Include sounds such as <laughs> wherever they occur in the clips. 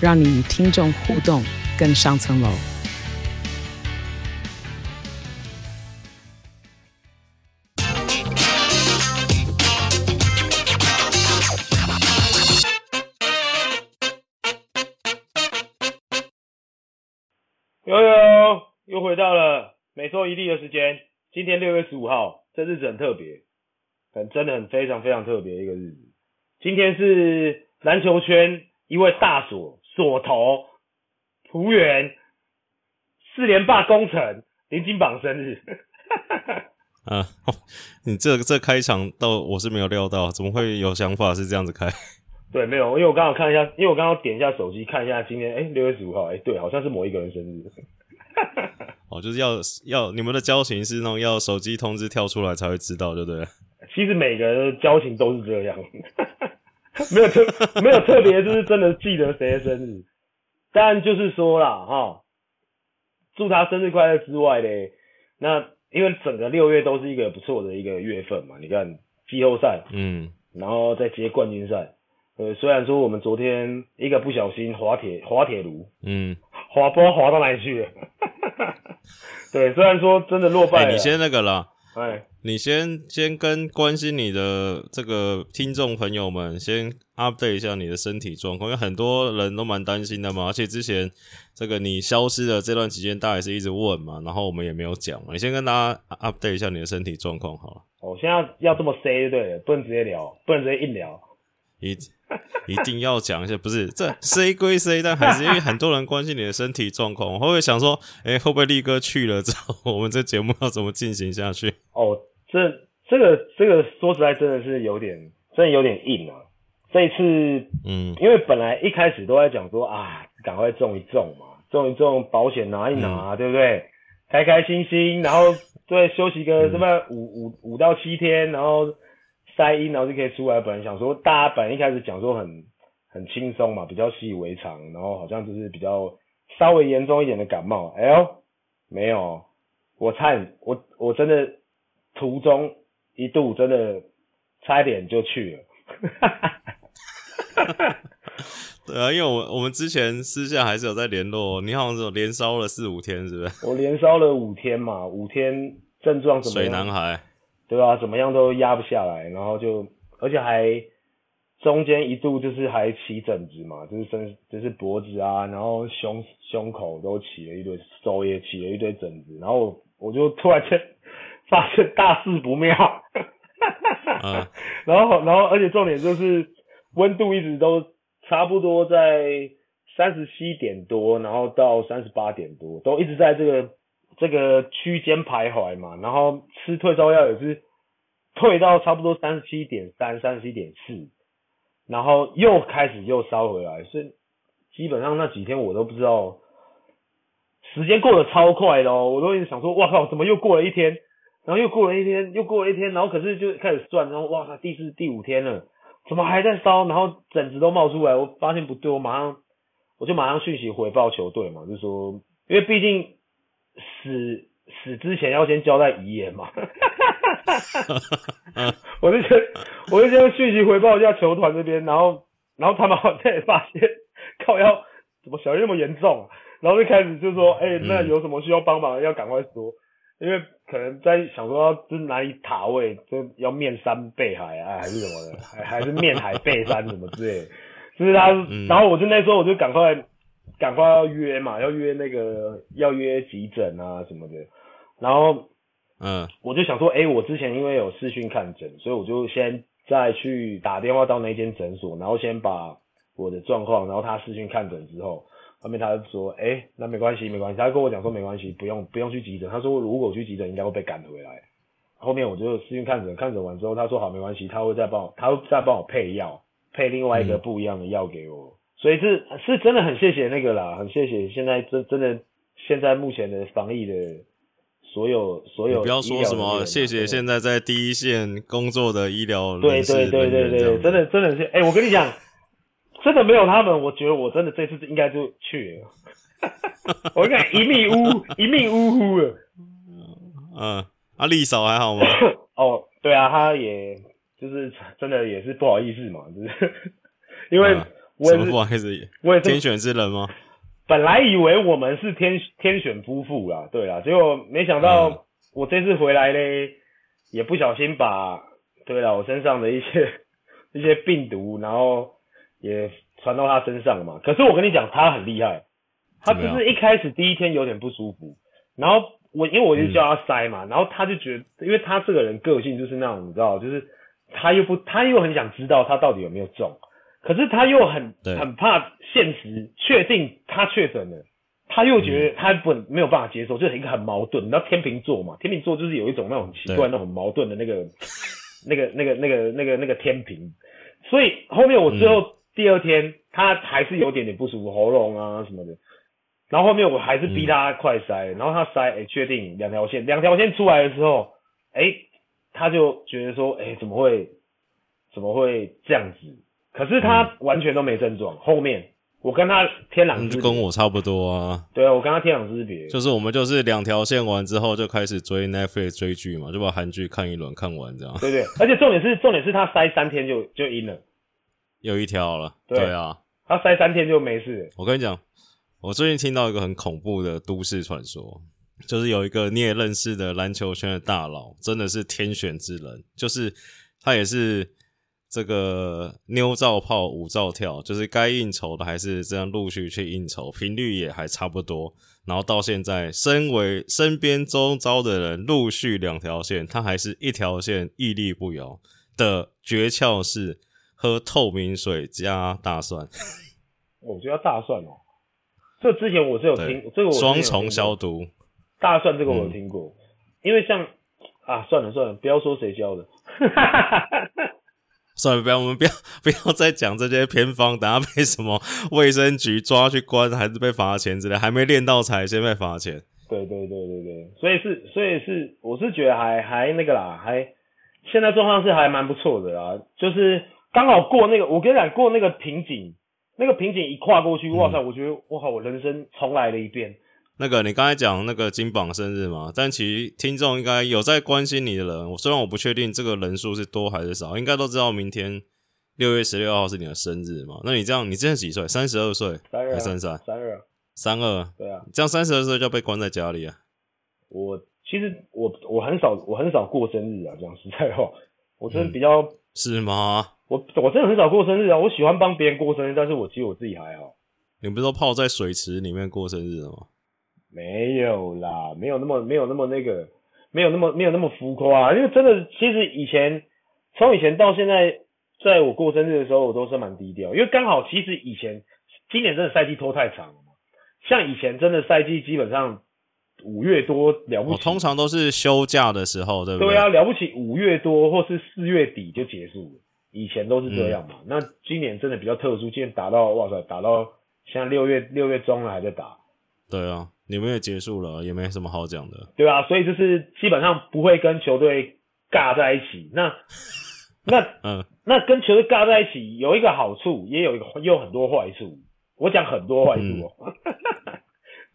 让你与听众互动更上层楼。悠悠又回到了每周一例的时间，今天六月十五号，这日子很特别，很真的很非常非常特别一个日子。今天是篮球圈一位大锁锁头璞园四连霸工程林金榜生日。<laughs> 啊，你这这开场倒我是没有料到，怎么会有想法是这样子开？<laughs> 对，没有，因为我刚好看一下，因为我刚刚点一下手机看一下今天，哎，六月十五号，哎，对，好像是某一个人生日。<laughs> 哦，就是要要你们的交情是那种要手机通知跳出来才会知道，对不对？其实每个人的交情都是这样，<laughs> 没有特没有特别，就是真的记得谁的生日。但就是说啦，哈，祝他生日快乐之外嘞，那因为整个六月都是一个不错的一个月份嘛，你看季后赛，嗯，然后再接冠军赛，呃，虽然说我们昨天一个不小心滑铁滑铁卢，嗯。滑不知道滑到哪里去了？<laughs> 对，虽然说真的落败了。欸、你先那个啦，哎，你先先跟关心你的这个听众朋友们先 update 一下你的身体状况，因为很多人都蛮担心的嘛。而且之前这个你消失的这段期间，大家也是一直问嘛，然后我们也没有讲嘛。你先跟大家 update 一下你的身体状况好了。哦，现在要这么 say 对了，不能直接聊，不能直接硬聊。一一定要讲一下，不是这 C 归 C，但还是因为很多人关心你的身体状况，我会不会想说，哎、欸，会不会力哥去了之后，我们这节目要怎么进行下去？哦，这这个这个说实在真的是有点，真的有点硬啊。这一次，嗯，因为本来一开始都在讲说啊，赶快中一中嘛，中一中保险拿一拿，嗯、对不对？开开心心，然后对休息个什么五五五到七天，然后。塞阴，然后就可以出来。本来想说，大家本来一开始讲说很很轻松嘛，比较习以为常，然后好像就是比较稍微严重一点的感冒。哎呦，没有，我差点，我我真的途中一度真的差一点就去了。<laughs> 对啊，因为我我们之前私下还是有在联络，你好像是有连烧了四五天，是不是？我连烧了五天嘛，五天症状怎么样？水男孩。对啊，怎么样都压不下来，然后就，而且还中间一度就是还起疹子嘛，就是身就是脖子啊，然后胸胸口都起了一堆，手也起了一堆疹子，然后我，我就突然间发现大事不妙，<laughs> 嗯、然后然后而且重点就是温度一直都差不多在三十七点多，然后到三十八点多，都一直在这个。这个区间徘徊嘛，然后吃退烧药也是退到差不多三十七点三、三十七点四，然后又开始又烧回来，所以基本上那几天我都不知道，时间过得超快的哦，我都一直想说，哇靠，怎么又过了一天，然后又过了一天，又过了一天，然后可是就开始算，然后哇靠，第四、第五天了，怎么还在烧，然后疹子都冒出来，我发现不对，我马上我就马上讯息回报球队嘛，就说，因为毕竟。死死之前要先交代遗言嘛，<laughs> 我就先我就先讯息回报一下球团这边，然后然后他们好像也发现靠要怎么小叶那么严重，然后就开始就说，哎、欸，那有什么需要帮忙的要赶快说，因为可能在想说要就是哪里塔位，就要面山背海啊，还是什么的，还还是面海背山什么之类的，就是他，然后我就那时候我就赶快。赶快要约嘛，要约那个要约急诊啊什么的，然后嗯，我就想说，哎、欸，我之前因为有视讯看诊，所以我就先再去打电话到那间诊所，然后先把我的状况，然后他视讯看诊之后，后面他就说，哎、欸，那没关系，没关系，他跟我讲说没关系，不用不用去急诊，他说如果去急诊应该会被赶回来。后面我就视讯看诊，看诊完之后，他说好没关系，他会再帮我，他会再帮我配药，配另外一个不一样的药给我。嗯所以是是真的很谢谢那个啦，很谢谢现在真真的现在目前的防疫的所有所有。不要说什么谢谢现在在第一线工作的医疗对对对对对，真的真的是哎、欸，我跟你讲，真的没有他们，我觉得我真的这次应该就去了。<laughs> 我应该，一命呜一命呜呼了。嗯，阿丽嫂还好吗？哦，对啊，她也就是真的也是不好意思嘛，就是 <laughs> 因为。我也是，不好意思，我也是天选之人吗？本来以为我们是天天选夫妇啦，对啦，结果没想到我这次回来嘞，也不小心把对了我身上的一些一些病毒，然后也传到他身上嘛。可是我跟你讲，他很厉害，他就是一开始第一天有点不舒服，然后我因为我就叫他塞嘛，嗯、然后他就觉得，因为他这个人个性就是那种，你知道，就是他又不，他又很想知道他到底有没有中。可是他又很很怕现实，确定他确诊了，他又觉得他不没有办法接受，就是一个很矛盾。你知道天秤座嘛？天秤座就是有一种那种奇怪、那种矛盾的那个、<laughs> 那个、那个、那个、那个、那个天平。所以后面我最后第二天，他还是有点点不舒服，喉咙啊什么的。然后后面我还是逼他快筛，然后他筛，哎，确定两条线，两条线出来的时候，哎，他就觉得说，哎，怎么会，怎么会这样子？可是他完全都没症状，嗯、后面我跟他天壤之别，跟我差不多啊。对啊，我跟他天壤之别，就是我们就是两条线完之后就开始追 Netflix 追剧嘛，就把韩剧看一轮看完这样。对对，而且重点是重点是他塞三天就就阴了，有一条了。对，对啊，他塞三天就没事。我跟你讲，我最近听到一个很恐怖的都市传说，就是有一个你也认识的篮球圈的大佬，真的是天选之人，就是他也是。这个妞照泡，舞照跳，就是该应酬的还是这样陆续去应酬，频率也还差不多。然后到现在，身为身边周遭的人陆续两条线，他还是一条线屹立不摇的诀窍是喝透明水加大蒜。我觉得大蒜哦，这之前我是有听，这个我双重消毒。大蒜这个我有听过，嗯、因为像啊，算了算了，不要说谁教的。<laughs> 算了，不要，我们不要不要再讲这些偏方，等下被什么卫生局抓去关，还是被罚钱之类，还没练到才先被罚钱。对对对对对，所以是所以是，我是觉得还还那个啦，还现在状况是还蛮不错的啦，就是刚好过那个，我跟你讲过那个瓶颈，那个瓶颈一跨过去，哇塞，嗯、我觉得哇，我人生重来了一遍。那个，你刚才讲那个金榜生日嘛？但其实听众应该有在关心你的人，我虽然我不确定这个人数是多还是少，应该都知道明天六月十六号是你的生日嘛？那你这样，你现在几岁？三十二岁？三二？三三？三二？三二？对啊。这样三十二岁就要被关在家里啊？我其实我我很少我很少过生日啊，讲实在话，我真的比较、嗯、是吗？我我真的很少过生日啊，我喜欢帮别人过生日，但是我其实我自己还好。你不是都泡在水池里面过生日的吗？没有啦，没有那么没有那么那个，没有那么没有那么浮夸。因为真的，其实以前从以前到现在，在我过生日的时候，我都是蛮低调。因为刚好，其实以前今年真的赛季拖太长了嘛。像以前真的赛季基本上五月多了不起，通常都是休假的时候，对不对？对啊，了不起五月多或是四月底就结束了。以前都是这样嘛。嗯、那今年真的比较特殊，今年打到哇塞，打到现在六月六月中了还在打。对啊。你们也结束了，也没什么好讲的。对啊，所以就是基本上不会跟球队尬在一起。那 <laughs> 那嗯，那跟球队尬在一起有一个好处，也有一个也有很多坏处。我讲很多坏处哦、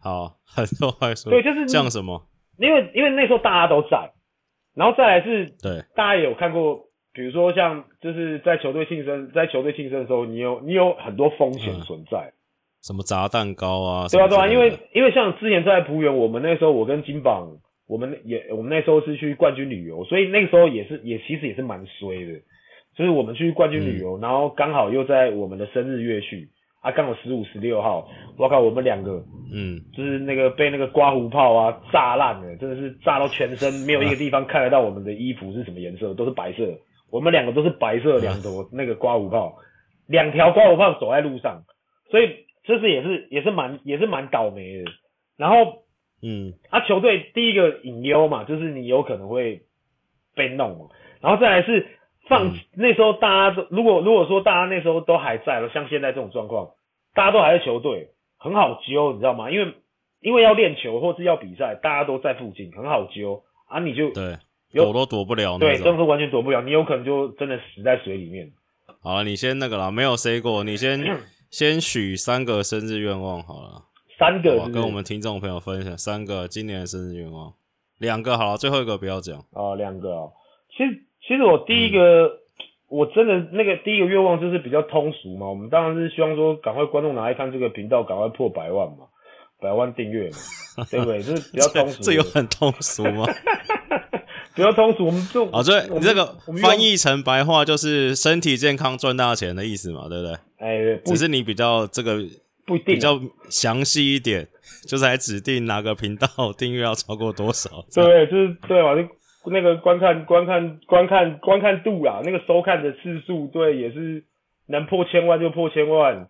<laughs> 好，很多坏处。对，就是讲什么？因为因为那时候大家都在，然后再来是，对，大家也有看过，比如说像就是在球队庆生，在球队庆生的时候，你有你有很多风险存在。嗯什么炸蛋糕啊？对啊，对啊，因为因为像之前在璞园，我们那时候我跟金榜，我们也我们那时候是去冠军旅游，所以那个时候也是也其实也是蛮衰的，就是我们去冠军旅游，嗯、然后刚好又在我们的生日月序啊，刚好十五十六号，我靠，我们两个，嗯，就是那个被那个刮胡泡啊炸烂了，真的是炸到全身没有一个地方看得到我们的衣服是什么颜色，都是白色，我们两个都是白色两坨 <laughs> 那个刮胡泡，两条刮胡泡走在路上，所以。这是也是也是蛮也是蛮倒霉的，然后，嗯，啊，球队第一个隐忧嘛，就是你有可能会被弄嘛，然后再来是放、嗯、那时候大家都如果如果说大家那时候都还在了，像现在这种状况，大家都还在球队，很好揪，你知道吗？因为因为要练球或是要比赛，大家都在附近，很好揪啊，你就对躲都躲不了，对，真的是完全躲不了，你有可能就真的死在水里面。好了，你先那个啦，没有 say 过，你先先许三个生日愿望好了，三个是是跟我们听众朋友分享三个今年的生日愿望，两个好了，最后一个不要讲哦，两个哦，其实其实我第一个。嗯我真的那个第一个愿望就是比较通俗嘛，我们当然是希望说赶快观众拿来看这个频道，赶快破百万嘛，百万订阅嘛，对不对？就是比较通俗。<laughs> 这有很通俗吗？<laughs> 比较通俗，我们就啊，对，你这个翻译成白话就是身体健康赚大钱的意思嘛，对不对？哎，对，只是你比较这个不一定比较详细一点，就是还指定哪个频道订阅要超过多少？<laughs> 对，就是对嘛，就。那个观看、观看、观看、观看度啊，那个收看的次数，对，也是能破千万就破千万，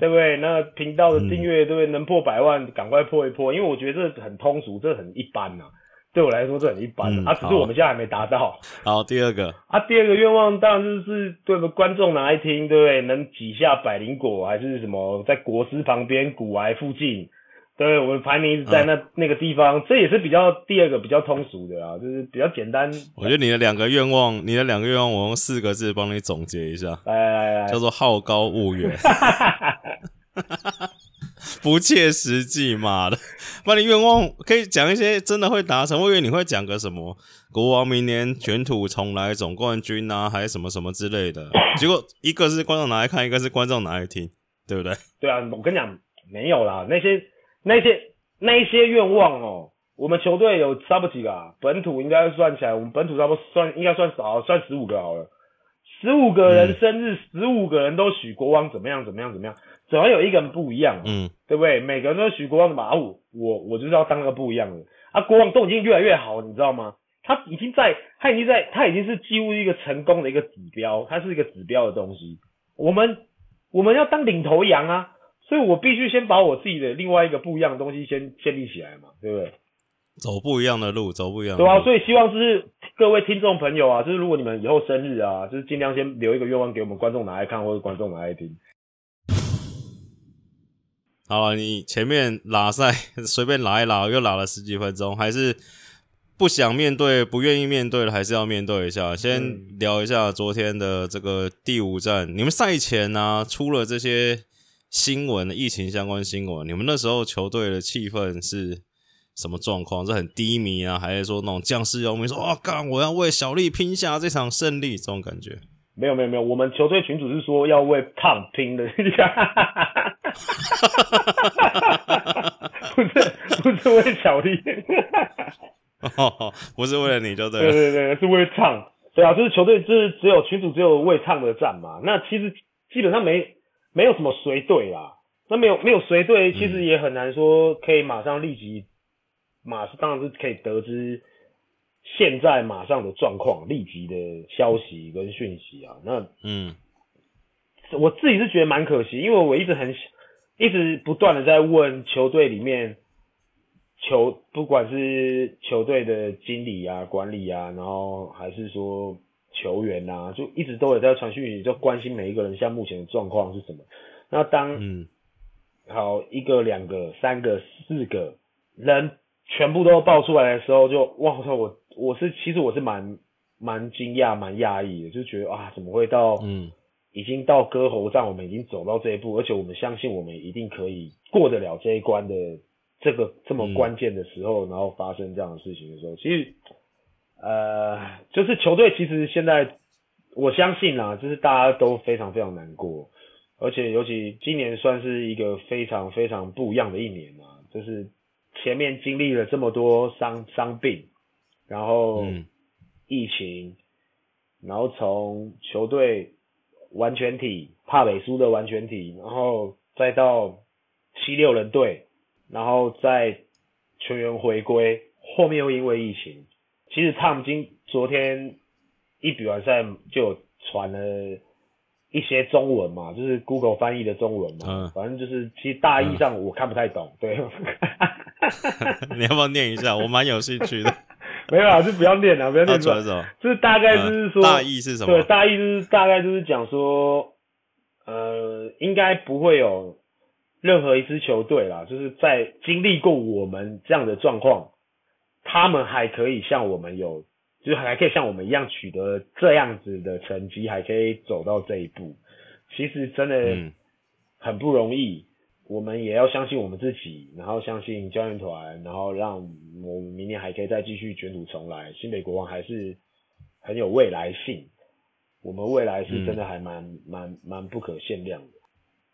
对不对？那频道的订阅，对不对？能破百万，赶快破一破，因为我觉得这很通俗，这很一般呐。对我来说，这很一般、嗯、啊，只是我们现在还没达到。好，第二个啊，第二个愿望当然就是对个观众拿来听，对不对？能挤下百灵果，还是什么，在国师旁边古癌附近。对，我们排名一直在那、嗯、那个地方，这也是比较第二个比较通俗的啊，就是比较简单。我觉得你的两个愿望，你的两个愿望，我用四个字帮你总结一下，来来来，叫做好高骛远，<laughs> <laughs> 不切实际，妈的！把你愿望可以讲一些真的会达成，我以为你会讲个什么国王明年卷土重来总冠军啊，还是什么什么之类的。<laughs> 结果一个是观众拿来看，一个是观众拿来听，对不对？对啊，我跟你讲，没有啦，那些。那些那一些愿望哦，我们球队有差不多几个啊？本土应该算起来，我们本土差不多算应该算少，算十五个好了。十五个人生日，十五、嗯、个人都许国王怎么样怎么样怎么样，总要有一个人不一样，嗯，对不对？每个人都许国王的嘛，我我我就是要当个不一样的啊！国王都已经越来越好，你知道吗？他已经在，他已经在，他已经是几乎一个成功的一个指标，他是一个指标的东西。我们我们要当领头羊啊！所以我必须先把我自己的另外一个不一样的东西先建立起来嘛，对不对？走不一样的路，走不一样的路。对啊，所以希望就是各位听众朋友啊，就是如果你们以后生日啊，就是尽量先留一个愿望给我们观众拿来看，或者观众拿来听。好啊，你前面拉赛随便拉一拉，又拉了十几分钟，还是不想面对、不愿意面对的，还是要面对一下。先聊一下昨天的这个第五战，你们赛前呢、啊、出了这些。新闻，疫情相关新闻，你们那时候球队的气氛是什么状况？是很低迷啊，还是说那种将士要命，说啊，干，我要为小丽拼下这场胜利，这种感觉？没有没有没有，我们球队群主是说要为 Tom 拼的，<laughs> 不是不是为小丽，哦，<laughs> 不是为了你就对了，对对对，是为 Tom，对啊，就是球队就是只有群主只有为 Tom 的战嘛，那其实基本上没。没有什么随队啦，那没有没有随队，其实也很难说可以马上立即，马上当然是可以得知现在马上的状况，立即的消息跟讯息啊。那嗯，我自己是觉得蛮可惜，因为我一直很一直不断的在问球队里面球，不管是球队的经理啊、管理啊，然后还是说。球员呐、啊，就一直都有在传讯息，就关心每一个人现在目前的状况是什么。那当嗯，好一个、两个、三个、四个人全部都爆出来的时候就，就哇操！我我是其实我是蛮蛮惊讶、蛮讶异的，就觉得啊，怎么会到嗯，已经到割喉战，我们已经走到这一步，而且我们相信我们一定可以过得了这一关的这个这么关键的时候，嗯、然后发生这样的事情的时候，其实。呃，就是球队其实现在，我相信啦，就是大家都非常非常难过，而且尤其今年算是一个非常非常不一样的一年嘛，就是前面经历了这么多伤伤病，然后疫情，然后从球队完全体帕北苏的完全体，然后再到七六人队，然后再球员回归，后面又因为疫情。其实他们今昨天一比完赛就传了一些中文嘛，就是 Google 翻译的中文嘛，嗯、反正就是其实大意上我看不太懂，嗯、对。<laughs> 你要不要念一下？我蛮有兴趣的。<laughs> 没有啊，就不要念了，不要念出来。就是大概就是说，嗯、大意是什么？对，大意就是大概就是讲说，呃，应该不会有，任何一支球队啦，就是在经历过我们这样的状况，他们还可以像我们有，就是还可以像我们一样取得这样子的成绩，还可以走到这一步，其实真的很不容易。我们也要相信我们自己，然后相信教练团，然后让我们明年还可以再继续卷土重来。新北国王还是很有未来性，我们未来是真的还蛮蛮蛮不可限量的。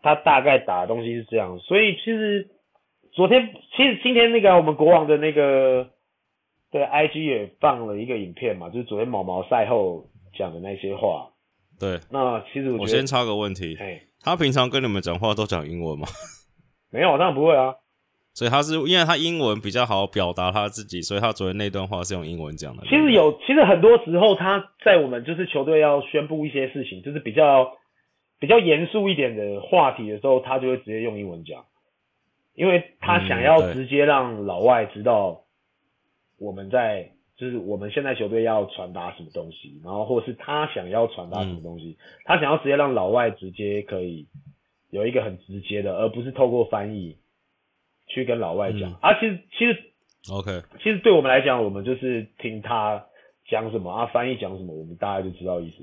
他大概打的东西是这样，所以其实昨天，其实今天那个我们国王的那个对 IG 也放了一个影片嘛，就是昨天毛毛赛后讲的那些话。对，那其实我，我先插个问题，他平常跟你们讲话都讲英文吗？没有，当然不会啊。所以他是因为他英文比较好表达他自己，所以他昨天那段话是用英文讲的。其实有，其实很多时候他在我们就是球队要宣布一些事情，就是比较比较严肃一点的话题的时候，他就会直接用英文讲，因为他想要直接让老外知道我们在就是我们现在球队要传达什么东西，然后或是他想要传达什么东西，他想要直接让老外直接可以。有一个很直接的，而不是透过翻译去跟老外讲。嗯、啊，其实其实，OK，其实对我们来讲，我们就是听他讲什么啊，翻译讲什么，我们大概就知道意思。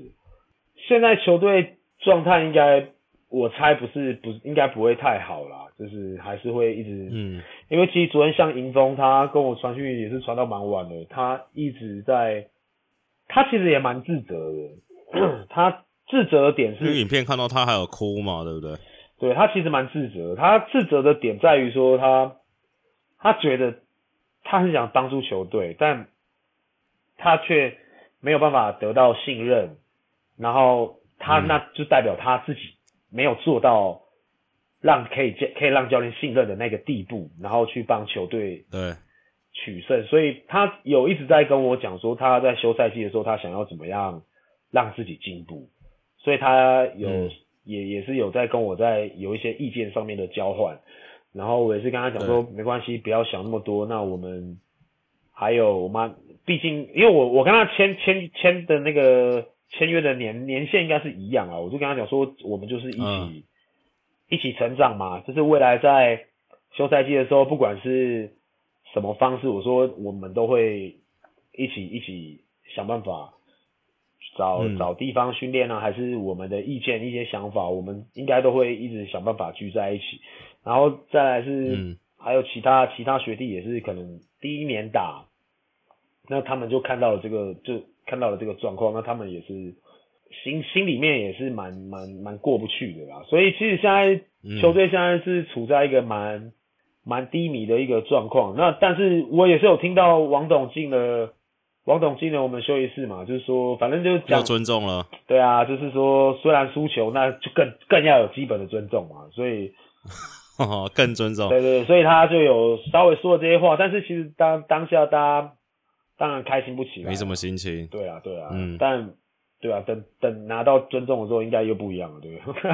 现在球队状态应该，我猜不是不应该不会太好啦，就是还是会一直，嗯，因为其实昨天像迎风，他跟我传讯也是传到蛮晚的，他一直在，他其实也蛮自责的，<clears throat> 他自责的点是，影片看到他还有哭嘛，对不对？对，他其实蛮自责，他自责的点在于说他，他觉得他很想帮助球队，但他却没有办法得到信任，然后他那就代表他自己没有做到让可以可以让教练信任的那个地步，然后去帮球队对。取胜，所以他有一直在跟我讲说他在休赛季的时候他想要怎么样让自己进步，所以他有。嗯也也是有在跟我在有一些意见上面的交换，然后我也是跟他讲说没关系，不要想那么多。那我们还有我妈，毕竟因为我我跟他签签签的那个签约的年年限应该是一样啊，我就跟他讲说我们就是一起、嗯、一起成长嘛，就是未来在休赛季的时候，不管是什么方式，我说我们都会一起一起想办法。找找地方训练呢，还是我们的意见、一些想法，我们应该都会一直想办法聚在一起。然后再来是，还有其他其他学弟也是可能第一年打，那他们就看到了这个，就看到了这个状况，那他们也是心心里面也是蛮蛮蛮过不去的啦。所以其实现在球队现在是处在一个蛮蛮低迷的一个状况。那但是我也是有听到王董进了。王董今年我们休一次嘛，就是说，反正就是讲要尊重了。对啊，就是说，虽然输球，那就更更要有基本的尊重嘛，所以 <laughs> 更尊重。对，对对，所以他就有稍微说了这些话，但是其实当当下大家当然开心不起来，没什么心情。对啊，对啊，嗯，但对啊，等等拿到尊重的时候，应该又不一样了，对不对？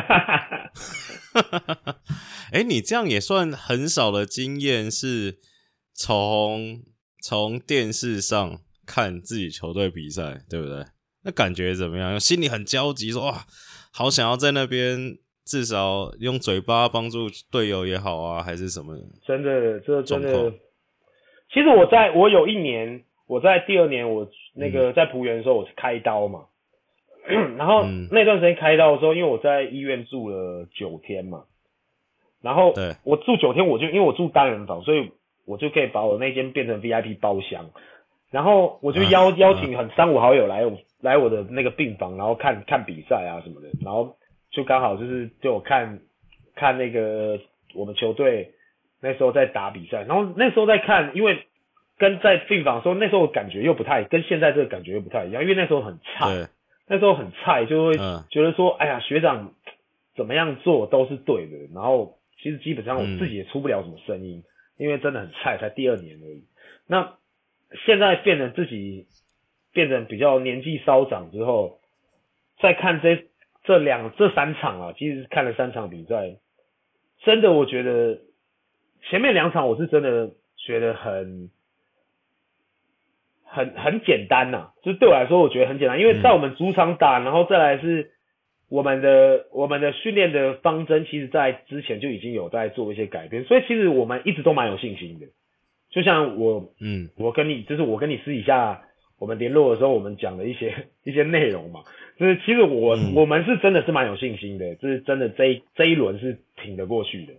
哎、欸，你这样也算很少的经验，是从从电视上。看自己球队比赛，对不对？那感觉怎么样？心里很焦急，说哇，好想要在那边至少用嘴巴帮助队友也好啊，还是什么？真的，这真的。其实我在我有一年，我在第二年，我那个在浦园的时候，我是开刀嘛。<clears throat> 嗯、然后那段时间开刀的时候，因为我在医院住了九天嘛，然后我住九天，我就因为我住单人房，所以我就可以把我那间变成 VIP 包厢。然后我就邀邀请很三五好友来我来我的那个病房，然后看看比赛啊什么的，然后就刚好就是就我看看那个我们球队那时候在打比赛，然后那时候在看，因为跟在病房的时候那时候感觉又不太跟现在这个感觉又不太一样，因为那时候很菜，那时候很菜就会觉得说，哎呀学长怎么样做都是对的，然后其实基本上我自己也出不了什么声音，因为真的很菜，才第二年而已，那。现在变成自己变成比较年纪稍长之后，再看这这两这三场啊，其实看了三场比赛，真的我觉得前面两场我是真的觉得很很很简单呐、啊，就是对我来说我觉得很简单，因为在我们主场打，然后再来是我们的我们的训练的方针，其实在之前就已经有在做一些改变，所以其实我们一直都蛮有信心的。就像我，嗯，我跟你，就是我跟你私底下我们联络的时候，我们讲的一些 <laughs> 一些内容嘛，就是其实我、嗯、我们是真的是蛮有信心的，就是真的这一这一轮是挺得过去的。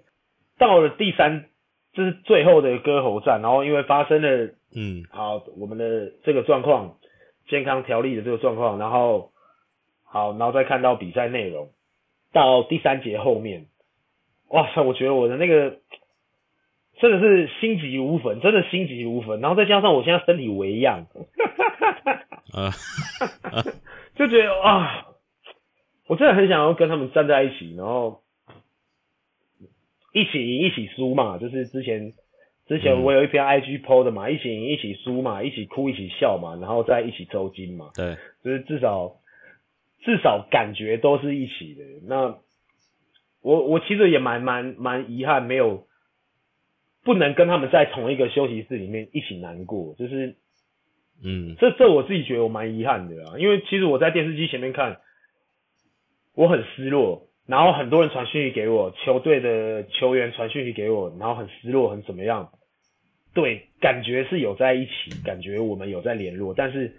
到了第三，就是最后的割喉战，然后因为发生了，嗯，好，我们的这个状况，健康条例的这个状况，然后。好，然后再看到比赛内容，到第三节后面，哇塞，我觉得我的那个真的是心急如焚，真的心急如焚。然后再加上我现在身体微恙，啊，<laughs> 就觉得啊，我真的很想要跟他们站在一起，然后一起赢一起输嘛，就是之前之前我有一篇 IG PO 的嘛，嗯、一起赢一起输嘛，一起哭一起笑嘛，然后再一起抽筋嘛，对，就是至少。至少感觉都是一起的。那我我其实也蛮蛮蛮遗憾，没有不能跟他们在同一个休息室里面一起难过。就是，嗯，这这我自己觉得我蛮遗憾的啊。因为其实我在电视机前面看，我很失落。然后很多人传讯息给我，球队的球员传讯息给我，然后很失落，很怎么样？对，感觉是有在一起，感觉我们有在联络，但是。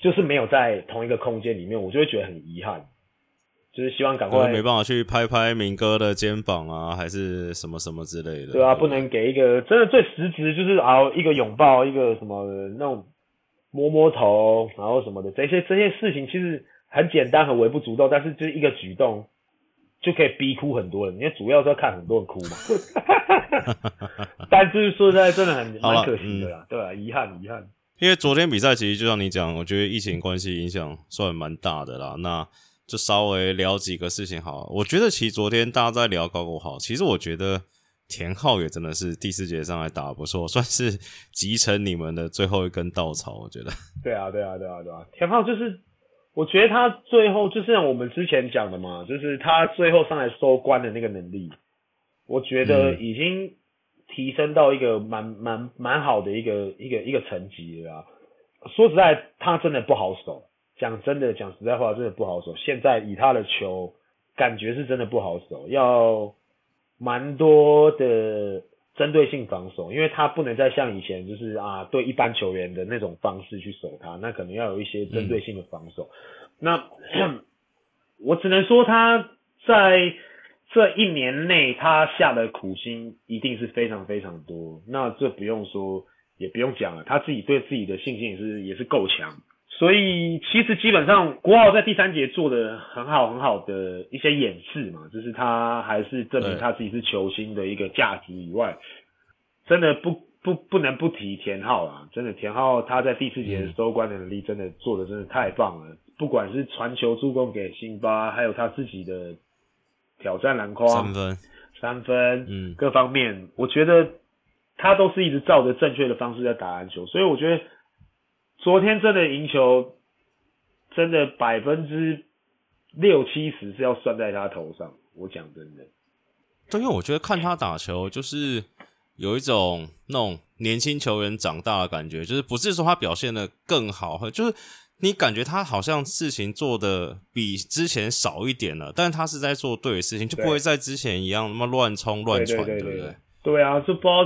就是没有在同一个空间里面，我就会觉得很遗憾。就是希望赶快没办法去拍拍明哥的肩膀啊，还是什么什么之类的。对啊，不能给一个真的最实质，就是啊一个拥抱，一个什么那种摸摸头，然后什么的这些这些事情，其实很简单，很微不足道，但是就是一个举动就可以逼哭很多人。因为主要是要看很多人哭嘛。<laughs> 但是说实在，真的很蛮可惜的啦，嗯、对啊，遗憾遗憾。因为昨天比赛其实就像你讲，我觉得疫情关系影响算蛮大的啦。那就稍微聊几个事情好了。我觉得其实昨天大家在聊高国豪，其实我觉得田浩也真的是第四节上来打得不错，<laughs> 算是集成你们的最后一根稻草。我觉得。<laughs> 对啊，对啊，对啊，对啊。田浩就是，我觉得他最后就是像我们之前讲的嘛，就是他最后上来收官的那个能力，我觉得已经、嗯。提升到一个蛮蛮蛮好的一个一个一个层级了啊。说实在，他真的不好守。讲真的，讲实在话，真的不好守。现在以他的球，感觉是真的不好守，要蛮多的针对性防守，因为他不能再像以前就是啊，对一般球员的那种方式去守他，那可能要有一些针对性的防守。那 <clears throat> 我只能说他在。这一年内，他下的苦心一定是非常非常多。那这不用说，也不用讲了。他自己对自己的信心也是也是够强。所以其实基本上，国豪在第三节做的很好很好的一些演示嘛，就是他还是证明他自己是球星的一个价值以外，真的不不不能不提田浩啊！真的田浩他在第四节的收官的能力真的做的真的太棒了，不管是传球助攻给辛巴，还有他自己的。挑战篮筐三分，三分，嗯，各方面，我觉得他都是一直照着正确的方式在打篮球，所以我觉得昨天真的赢球，真的百分之六七十是要算在他头上。我讲真的，对，因为我觉得看他打球，就是有一种那种年轻球员长大的感觉，就是不是说他表现的更好，就是。你感觉他好像事情做的比之前少一点了，但是他是在做对的事情，就不会在之前一样那么乱冲乱传，对不对？对啊，就不知道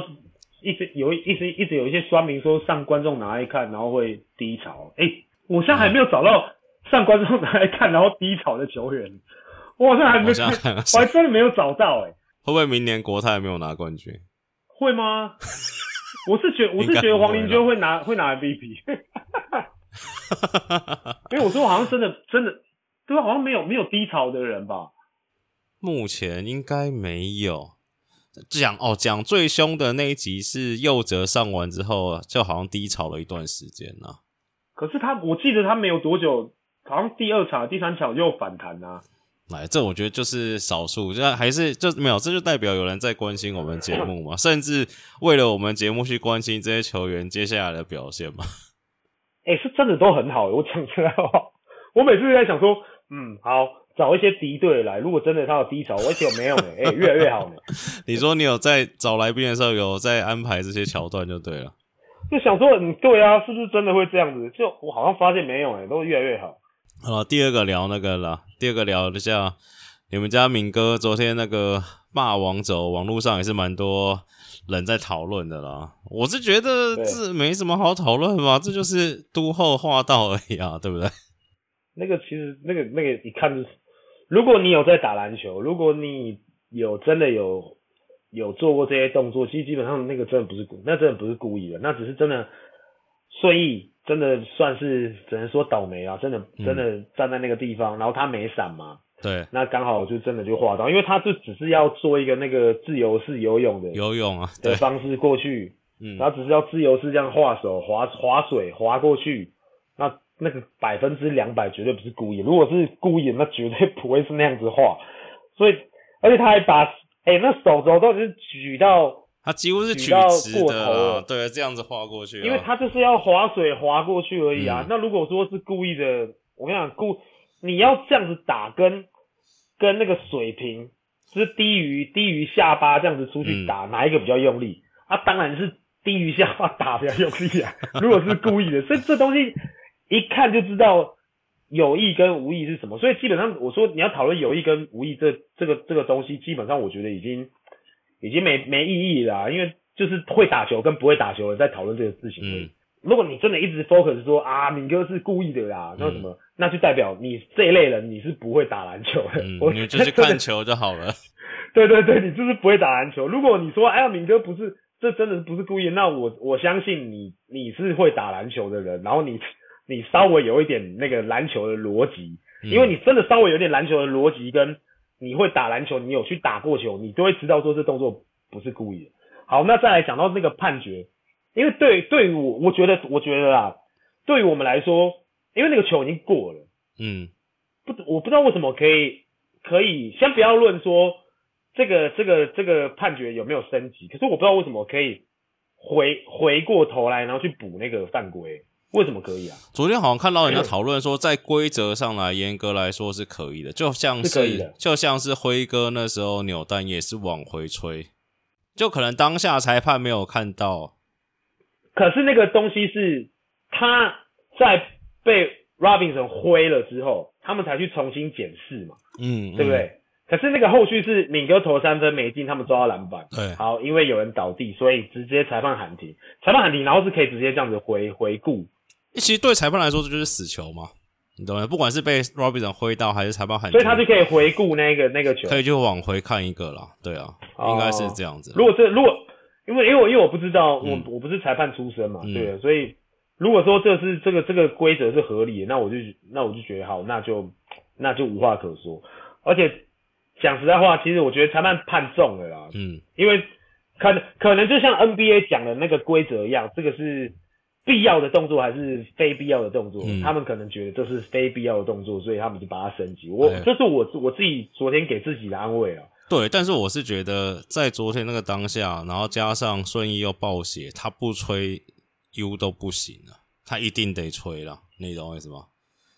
一直有一直一直有一些酸民说上观众拿来看，然后会低潮。哎、欸，我现在还没有找到上观众拿来看然后低潮的球员，我好像还没有，<laughs> 我还真的没有找到、欸。哎，会不会明年国泰没有拿冠军？会吗？我是觉 <laughs> 我是觉得黄林娟会拿会拿 MVP。<laughs> 因为我说好像真的真的，对吧？好像没有没有低潮的人吧？目前应该没有。讲哦，讲最凶的那一集是佑哲上完之后，就好像低潮了一段时间呢。可是他，我记得他没有多久，好像第二场、第三场又反弹啊。来，这我觉得就是少数，就还是就没有，这就代表有人在关心我们节目嘛，甚至为了我们节目去关心这些球员接下来的表现嘛。<laughs> 哎、欸，是真的都很好。我讲出来的话，我每次都在想说，嗯，好，找一些敌对来。如果真的他有低潮，而且没有呢，哎、<laughs> 欸，越来越好呢。你说你有在找来宾的时候，有在安排这些桥段就对了。就想说，嗯，对啊，是不是真的会这样子？就我好像发现没有，哎，都越来越好。好，第二个聊那个了，第二个聊一下你们家敏哥昨天那个霸王走，网络上也是蛮多人在讨论的啦。我是觉得这没什么好讨论嘛，这就是都后话道而已啊，对不对？那个其实那个那个一看就是，如果你有在打篮球，如果你有真的有有做过这些动作，其实基本上那个真的不是故，那真的不是故意的，那只是真的顺意，真的算是只能说倒霉啊，真的真的站在那个地方，嗯、然后他没闪嘛，对，那刚好就真的就划到，因为他就只是要做一个那个自由式游泳的游泳啊的方式过去，嗯，他只是要自由式这样划手划划水划过去，那。个百分之两百绝对不是故意，如果是故意的，那绝对不会是那样子画。所以，而且他还把，哎、欸，那手肘都是举到，他几乎是举到过头了，对，这样子画过去。因为他就是要划水划过去而已啊。嗯、那如果说是故意的，我跟你讲，故你要这样子打跟，跟跟那个水平是低于低于下巴这样子出去打，嗯、哪一个比较用力？啊，当然是低于下巴打比较用力啊。如果是故意的，所以这东西。一看就知道有意跟无意是什么，所以基本上我说你要讨论有意跟无意这这个这个东西，基本上我觉得已经已经没没意义了，因为就是会打球跟不会打球的在讨论这个事情。嗯，如果你真的一直 focus 说啊，敏哥是故意的啦，那什么，嗯、那就代表你这一类人你是不会打篮球的。嗯，我你就是看球就好了。<laughs> 对对对，你就是不会打篮球。如果你说哎呀，敏哥不是这真的不是故意，那我我相信你你是会打篮球的人，然后你。你稍微有一点那个篮球的逻辑，因为你真的稍微有点篮球的逻辑，跟你会打篮球，你有去打过球，你就会知道说这动作不是故意的。好，那再来讲到那个判决，因为对对于我，我觉得我觉得啦，对于我们来说，因为那个球已经过了，嗯，不，我不知道为什么可以可以先不要论说这个这个这个判决有没有升级，可是我不知道为什么可以回回过头来，然后去补那个犯规。为什么可以啊？昨天好像看到人家讨论说，在规则上来严格来说是可以的，就像是，是就像是辉哥那时候扭蛋也是往回吹，就可能当下裁判没有看到。可是那个东西是他在被 Robinson 挥了之后，他们才去重新检视嘛，嗯，对不对？嗯、可是那个后续是敏哥投三分没进，他们抓到篮板，对，好，因为有人倒地，所以直接裁判喊停，裁判喊停，然后是可以直接这样子回回顾。其实对裁判来说，这就是死球嘛，你懂吗？不管是被 Robinson 挥到，还是裁判喊，所以他就可以回顾那个那个球，可以就往回看一个啦。对啊，哦、应该是这样子。如果这如果因为因为我因为我不知道，嗯、我我不是裁判出身嘛，嗯、对，所以如果说这是这个这个规则是合理的，那我就那我就觉得好，那就那就无话可说。而且讲实在话，其实我觉得裁判判重了啦，嗯，因为可能可能就像 NBA 讲的那个规则一样，这个是。必要的动作还是非必要的动作？嗯、他们可能觉得这是非必要的动作，所以他们就把它升级。我这、哎、是我我自己昨天给自己的安慰啊。对，但是我是觉得在昨天那个当下，然后加上顺义又暴血，他不吹 U 都不行了，他一定得吹了。你懂我意思吗？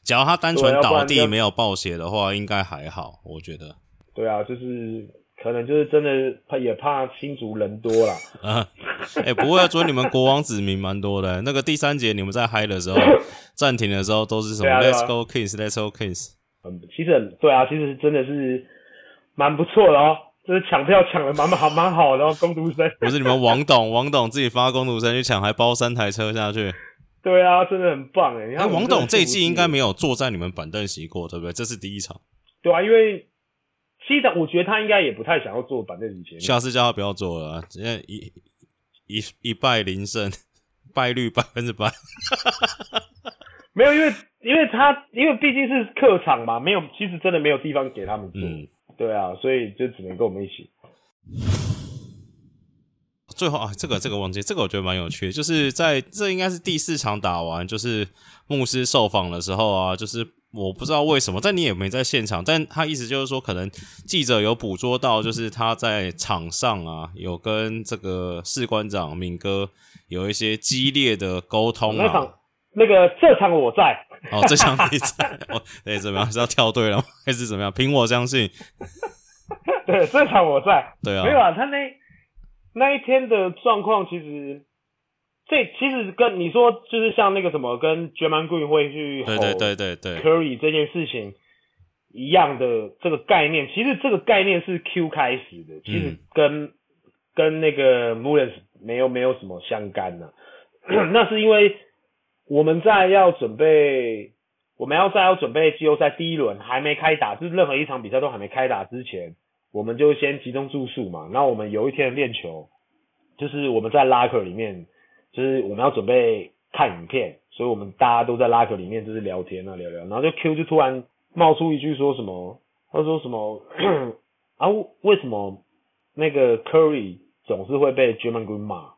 假如他单纯倒地没有暴血的话，应该还好，我觉得。对啊，就是。可能就是真的怕，也怕新竹人多啦。啊，哎、欸，不过啊，昨天你们国王子民蛮多的。<laughs> 那个第三节你们在嗨的时候，<laughs> 暂停的时候都是什么、啊啊、？Let's go Kings，Let's go Kings。嗯，其实对啊，其实真的是蛮不错的哦，就是抢票抢的蛮蛮好蛮好的哦，<laughs> 工读生。不是你们王董，王董自己发工读生去抢，还包三台车下去。对啊，真的很棒哎。那王董这一季应该没有坐在你们板凳席过，对不对？这是第一场。对啊，因为。其实我觉得他应该也不太想要做板凳席前。下次叫他不要做了，因为一一一败零胜，<laughs> 败率百分之百。<laughs> 没有，因为因为他因为毕竟是客场嘛，没有，其实真的没有地方给他们做。嗯、对啊，所以就只能跟我们一起。最后啊，这个这个忘记，这个我觉得蛮有趣的，就是在这应该是第四场打完，就是牧师受访的时候啊，就是。我不知道为什么，但你也没在现场。但他意思就是说，可能记者有捕捉到，就是他在场上啊，有跟这个士官长敏哥有一些激烈的沟通啊。那场，那个这场我在。哦，这场比赛。哦，哎，怎么样？是要跳队了吗？还是怎么样？凭我相信。<laughs> 对，这场我在。对啊。没有啊，他那那一天的状况其实这其实跟你说，就是像那个什么，跟 Green 会去吼对对对对对 Curry 这件事情一样的这个概念，其实这个概念是 Q 开始的，其实跟、嗯、跟那个 m u l l e n s 没有没有什么相干呢、啊。<clears throat> 那是因为我们在要准备，我们要在要准备季后赛第一轮还没开打，就是任何一场比赛都还没开打之前，我们就先集中住宿嘛。那我们有一天练球，就是我们在 locker 里面。就是我们要准备看影片，所以我们大家都在拉球里面就是聊天啊聊聊，然后就 Q 就突然冒出一句说什么，他说什么啊为什么那个 Curry 总是会被 Draymond Green 骂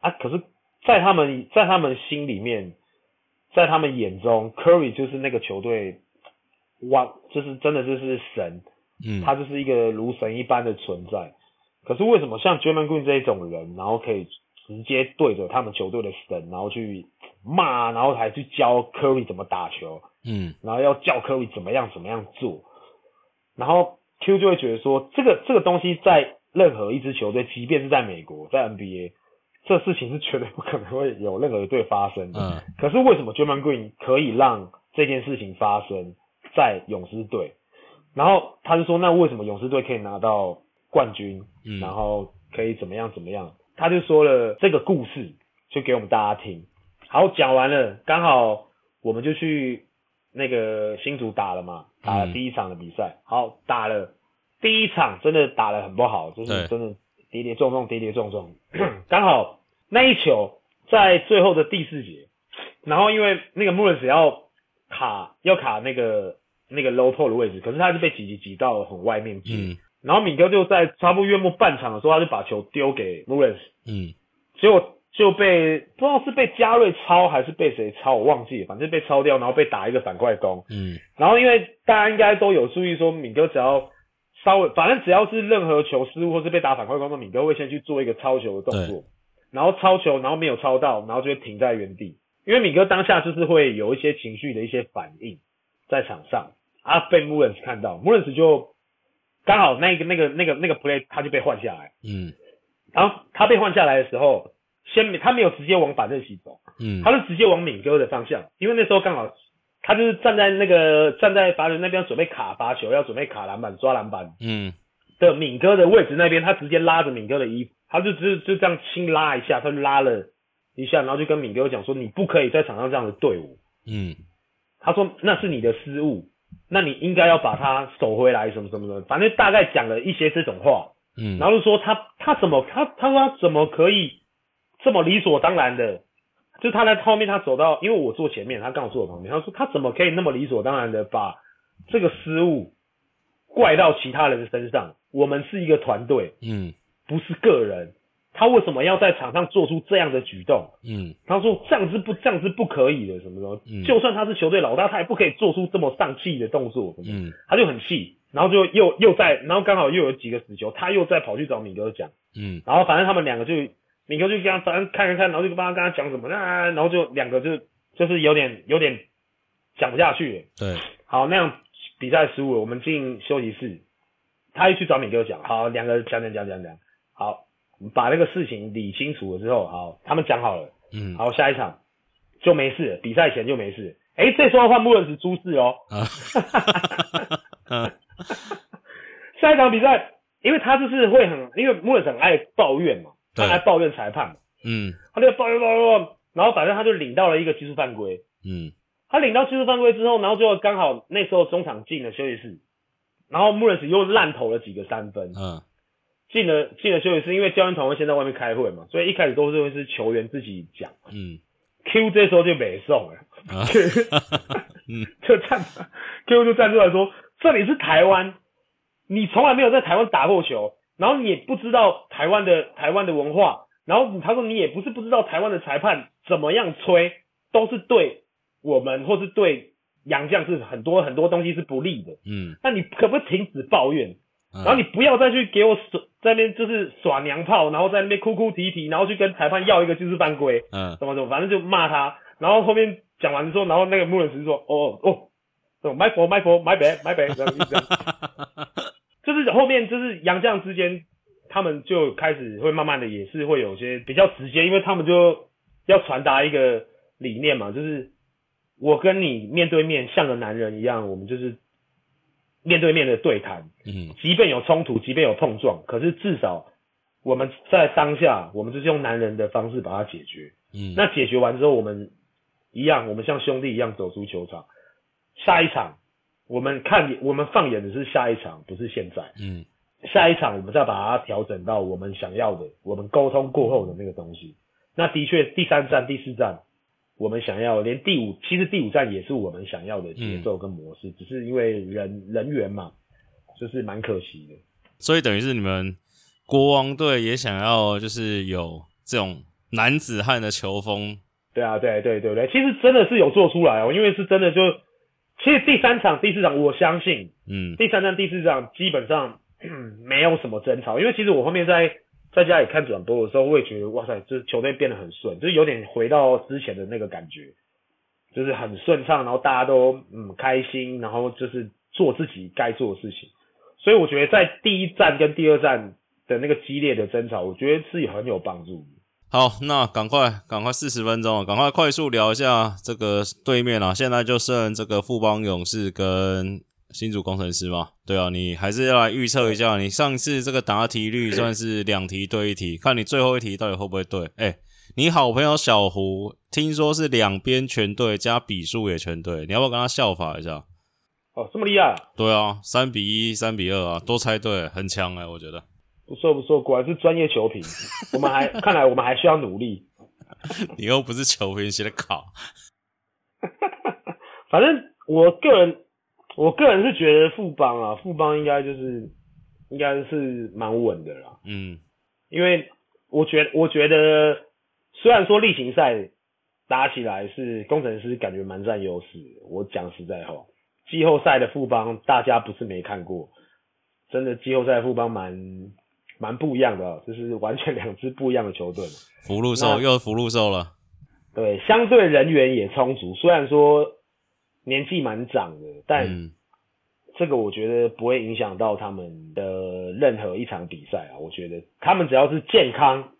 啊？可是，在他们在他们心里面，在他们眼中，Curry 就是那个球队哇，就是真的就是神，嗯，他就是一个如神一般的存在。可是为什么像 Draymond Green 这一种人，然后可以？直接对着他们球队的神，然后去骂，然后还去教科瑞怎么打球，嗯，然后要教科瑞怎么样怎么样做，然后 Q 就会觉得说，这个这个东西在任何一支球队，即便是在美国，在 NBA，这事情是绝对不可能会有任何一队发生的。嗯，可是为什么 Draymond Green 可以让这件事情发生在勇士队？然后他就说，那为什么勇士队可以拿到冠军？嗯，然后可以怎么样怎么样？他就说了这个故事，就给我们大家听。好，讲完了，刚好我们就去那个新竹打了嘛，打了第一场的比赛。好，打了第一场，真的打得很不好，就是真的跌跌撞撞，跌跌撞撞。<clears throat> 刚好那一球在最后的第四节，然后因为那个穆伦斯要卡要卡那个那个 low post 的位置，可是他是被挤挤挤到很外面去。嗯然后米哥就在差不多月末半场的时候，他就把球丢给穆伦斯，嗯，结果就被不知道是被加瑞抄还是被谁抄，我忘记了，反正被抄掉，然后被打一个反快攻，嗯，然后因为大家应该都有注意说，米哥只要稍微，反正只要是任何球失误或是被打反快攻的，米哥会先去做一个抄球的动作，然后抄球，然后没有抄到，然后就会停在原地，因为米哥当下就是会有一些情绪的一些反应在场上，啊，被穆伦斯看到，穆伦斯就。刚好那个那个那个那个 play 他就被换下来，嗯，然后他被换下来的时候，先他没有直接往板凳席走，嗯，他是直接往敏哥的方向，因为那时候刚好他就是站在那个站在罚球那边准备卡罚球，要准备卡篮板抓篮板，嗯，的敏哥的位置那边，他直接拉着敏哥的衣服，他就只就这样轻拉一下，他就拉了一下，然后就跟敏哥讲说，你不可以在场上这样的对我，嗯，他说那是你的失误。那你应该要把他守回来，什么什么的，反正大概讲了一些这种话，嗯，然后就说他他怎么他他说他怎么可以这么理所当然的，就他在后面他走到，因为我坐前面，他刚好坐我旁边，他说他怎么可以那么理所当然的把这个失误怪到其他人身上？我们是一个团队，嗯，不是个人。他为什么要在场上做出这样的举动？嗯，他说这样是不这样是不可以的，什么什么，嗯，就算他是球队老大，他也不可以做出这么丧气的动作。嗯，他就很气，然后就又又在，然后刚好又有几个死球，他又在跑去找米哥讲。嗯，然后反正他们两个就米哥就这样反正看一看，然后就帮他跟他讲什么，啊，然后就两个就就是有点有点讲不下去了。对，好，那样比赛输了，我们进休息室，他又去找米哥讲，好，两个讲讲讲讲讲，好。把那个事情理清楚了之后，好，他们讲好了，嗯，好，下一场就没事，比赛前就没事。哎、欸，这时候换穆伦斯出事哦。啊，<laughs> 下一场比赛，因为他就是会很，因为穆伦斯很爱抱怨嘛，他爱抱怨裁判嘛，嗯，他就抱怨抱怨抱怨，然后反正他就领到了一个技术犯规，嗯，他领到技术犯规之后，然后就刚好那时候中场进了休息室，然后穆伦斯又烂投了几个三分，嗯。进了进了休息室，因为教练团会先在外面开会嘛，所以一开始都是会是球员自己讲。嗯，Q 这时候就没送了，啊、<laughs> 嗯，<laughs> 就站，Q 就站出来说：“这里是台湾，你从来没有在台湾打过球，然后你也不知道台湾的台湾的文化，然后他说你也不是不知道台湾的裁判怎么样吹，都是对我们或是对洋将是很多很多东西是不利的。嗯，那你可不可以停止抱怨？”然后你不要再去给我耍在那边就是耍娘炮，然后在那边哭哭啼啼，然后去跟裁判要一个就是犯规，嗯，怎么怎么，反正就骂他。然后后面讲完之后，然后那个穆伦斯说，哦哦，哦，my fault my fault my bad my bad，这样意思。<laughs> 就是后面就是杨将之间，他们就开始会慢慢的也是会有些比较直接，因为他们就要传达一个理念嘛，就是我跟你面对面像个男人一样，我们就是面对面的对谈，嗯，即便有冲突，即便有碰撞，可是至少我们在当下，我们就是用男人的方式把它解决，嗯，那解决完之后，我们一样，我们像兄弟一样走出球场，下一场我们看，我们放眼的是下一场，不是现在，嗯。下一场我们再把它调整到我们想要的，我们沟通过后的那个东西。那的确，第三站、第四站，我们想要连第五，其实第五站也是我们想要的节奏跟模式，嗯、只是因为人人员嘛，就是蛮可惜的。所以等于是你们国王队也想要，就是有这种男子汉的球风。对啊，对对对对，其实真的是有做出来哦，因为是真的就，其实第三场、第四场，我相信，嗯，第三站、第四场基本上。嗯，没有什么争吵，因为其实我后面在在家里看转播的时候，我也觉得哇塞，就是球队变得很顺，就是有点回到之前的那个感觉，就是很顺畅，然后大家都嗯开心，然后就是做自己该做的事情。所以我觉得在第一站跟第二站的那个激烈的争吵，我觉得是很有帮助。好，那赶快赶快四十分钟了，赶快快速聊一下这个对面啊，现在就剩这个富邦勇士跟。新竹工程师吗？对啊，你还是要来预测一下。你上次这个答题率 <clears throat> 算是两题对一题，看你最后一题到底会不会对。哎、欸，你好朋友小胡听说是两边全对，加笔数也全对，你要不要跟他效法一下？哦，这么厉害？对啊，三比一、三比二啊，都猜对，很强哎、欸，我觉得。不错不错，果然是专业球评。我们还 <laughs> 看来我们还需要努力。<laughs> 你又不是球评，写的考。<laughs> 反正我个人。我个人是觉得富邦啊，富邦应该就是应该是蛮稳的啦。嗯，因为我觉得我觉得虽然说例行赛打起来是工程师感觉蛮占优势，我讲实在话，季后赛的富邦大家不是没看过，真的季后赛的富邦蛮蛮不一样的，就是完全两支不一样的球队。福禄寿又福禄寿了。对，相对人员也充足，虽然说。年纪蛮长的，但这个我觉得不会影响到他们的任何一场比赛啊。我觉得他们只要是健康，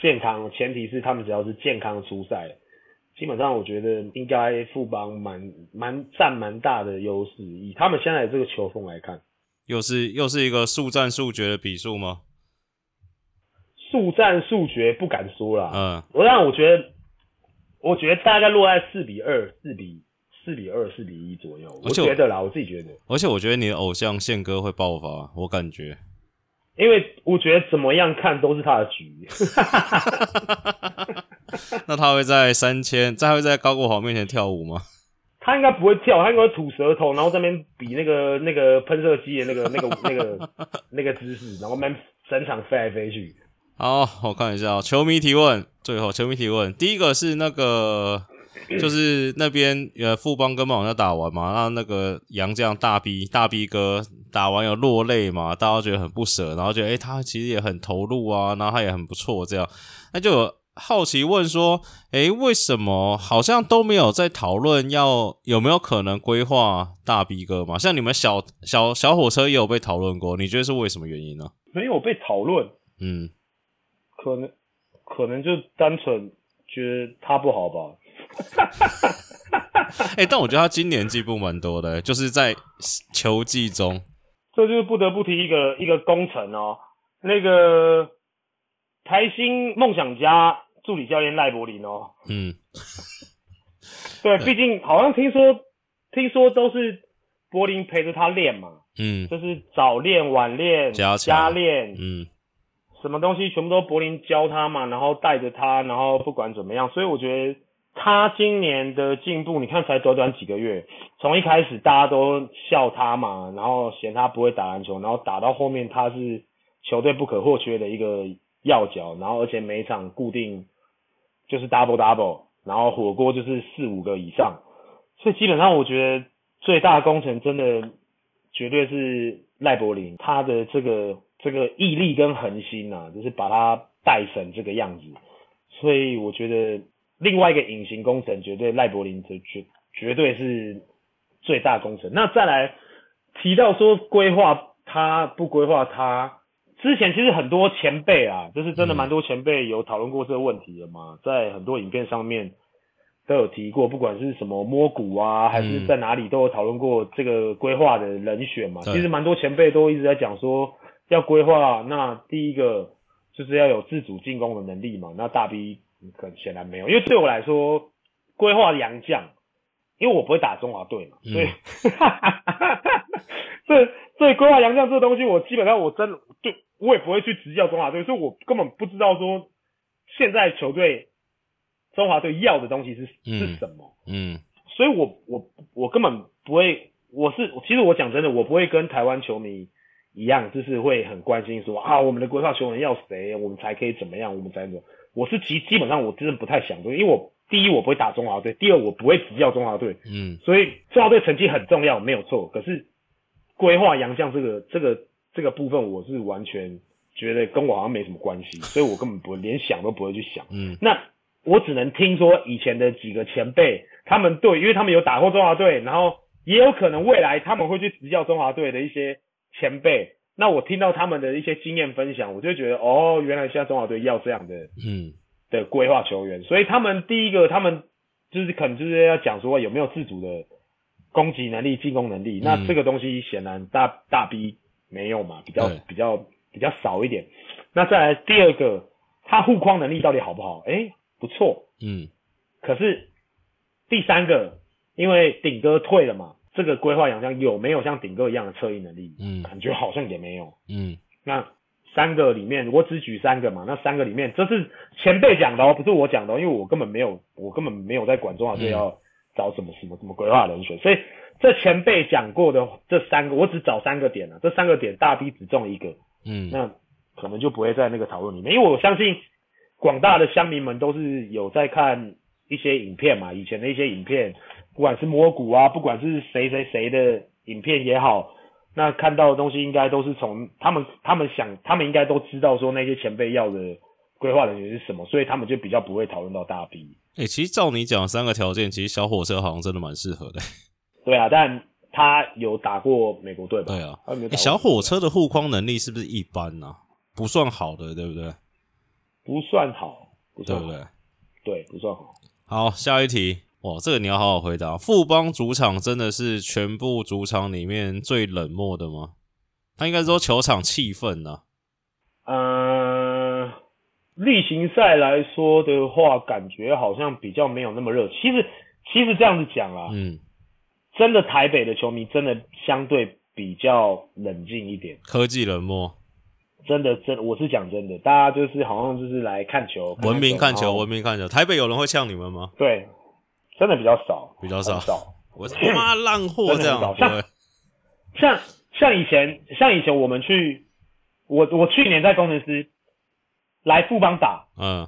健康前提是他们只要是健康出赛，基本上我觉得应该富邦蛮蛮占蛮大的优势。以他们现在的这个球风来看，又是又是一个速战速决的比数吗？速战速决不敢说啦，嗯，我让我觉得，我觉得大概落在四比二，四比。四比二、四比一左右，我觉得啦，我自己觉得。而且我觉得你的偶像宪哥会爆发，我感觉。因为我觉得怎么样看都是他的局。<laughs> 那他会在三千，他会在高国豪面前跳舞吗？他应该不会跳，他应该会吐舌头，然后在那边比那个那个喷射机的那个那个那个那个姿势，然后慢慢整场飞来飞去。好，我看一下球迷提问，最后球迷提问，第一个是那个。就是那边呃，富邦跟梦想家打完嘛，那那个杨将大 B 大 B 哥打完有落泪嘛，大家觉得很不舍，然后觉得诶、欸、他其实也很投入啊，然后他也很不错，这样，那就有好奇问说，诶、欸、为什么好像都没有在讨论要有没有可能规划大 B 哥嘛？像你们小小小火车也有被讨论过，你觉得是为什么原因呢？没有被讨论，嗯，可能可能就单纯觉得他不好吧。哈哈哈！哎，但我觉得他今年进步蛮多的，就是在球季中，这就是不得不提一个一个功臣哦，那个台新梦想家助理教练赖柏林哦，嗯，<laughs> 对，毕竟好像听说听说都是柏林陪着他练嘛，嗯，就是早练晚练加加练，嗯，什么东西全部都柏林教他嘛，然后带着他，然后不管怎么样，所以我觉得。他今年的进步，你看才短短几个月，从一开始大家都笑他嘛，然后嫌他不会打篮球，然后打到后面他是球队不可或缺的一个要角，然后而且每场固定就是 double double，然后火锅就是四五个以上，所以基本上我觉得最大的功臣真的绝对是赖柏林，他的这个这个毅力跟恒心啊，就是把他带成这个样子，所以我觉得。另外一个隐形工程，绝对赖柏林，这绝绝对是最大工程。那再来提到说规划他不规划他，之前其实很多前辈啊，就是真的蛮多前辈有讨论过这个问题的嘛，在很多影片上面都有提过，不管是什么摸骨啊，还是在哪里都有讨论过这个规划的人选嘛。其实蛮多前辈都一直在讲说，要规划，那第一个就是要有自主进攻的能力嘛。那大 B 很显然没有，因为对我来说，规划洋将，因为我不会打中华队嘛，所以，哈哈哈哈哈。所以，所以规划洋将这个东西，我基本上我真的就我也不会去执教中华队，所以我根本不知道说现在球队中华队要的东西是、嗯、是什么。嗯，所以我我我根本不会，我是其实我讲真的，我不会跟台湾球迷一样，就是会很关心说啊，我们的规划球员要谁，我们才可以怎么样，我们才怎么。我是基基本上我真的不太想，因为我第一我不会打中华队，第二我不会执教中华队。嗯，所以中华队成绩很重要，没有错，可是。规划洋将这个这个这个部分，我是完全觉得跟我好像没什么关系，所以我根本不会连想都不会去想。嗯，那我只能听说以前的几个前辈，他们对，因为他们有打过中华队，然后也有可能未来他们会去执教中华队的一些前辈，那我听到他们的一些经验分享，我就觉得哦，原来现在中华队要这样的，嗯，的规划球员，所以他们第一个，他们就是可能就是要讲说有没有自主的。攻击能力、进攻能力，那这个东西显然大大 B 没有嘛，比较比较比较少一点。那再来第二个，他护框能力到底好不好？哎、欸，不错，嗯。可是第三个，因为顶哥退了嘛，这个规划洋将有没有像顶哥一样的策应能力？嗯，感觉好像也没有。嗯，那三个里面，我只举三个嘛，那三个里面，这是前辈讲的哦，不是我讲的哦，因为我根本没有，我根本没有在管中华队要。嗯找什么什么什么规划人选，所以这前辈讲过的这三个，我只找三个点了，这三个点大 B 只中一个，嗯，那可能就不会在那个讨论里面，因为我相信广大的乡民们都是有在看一些影片嘛，以前的一些影片，不管是摸骨啊，不管是谁谁谁的影片也好，那看到的东西应该都是从他们他们想，他们应该都知道说那些前辈要的规划人员是什么，所以他们就比较不会讨论到大 B。哎、欸，其实照你讲三个条件，其实小火车好像真的蛮适合的。对啊，但他有打过美国队吧？对啊，欸、小火车的护框能力是不是一般呢、啊？不算好的，对不对？不算好，不算好，对不对？对，不算好。好，下一题。哇，这个你要好好回答。富邦主场真的是全部主场里面最冷漠的吗？他应该说球场气氛呢、啊？嗯。例行赛来说的话，感觉好像比较没有那么热。其实，其实这样子讲啊，嗯，真的台北的球迷真的相对比较冷静一点，科技冷漠。真的，真的我是讲真的，大家就是好像就是来看球，看球文明看球，文明看球。台北有人会呛你们吗？对，真的比较少，比较少。少。<laughs> 我他妈烂货这样。像像像以前，像以前我们去，我我去年在工程师。来富邦打，嗯，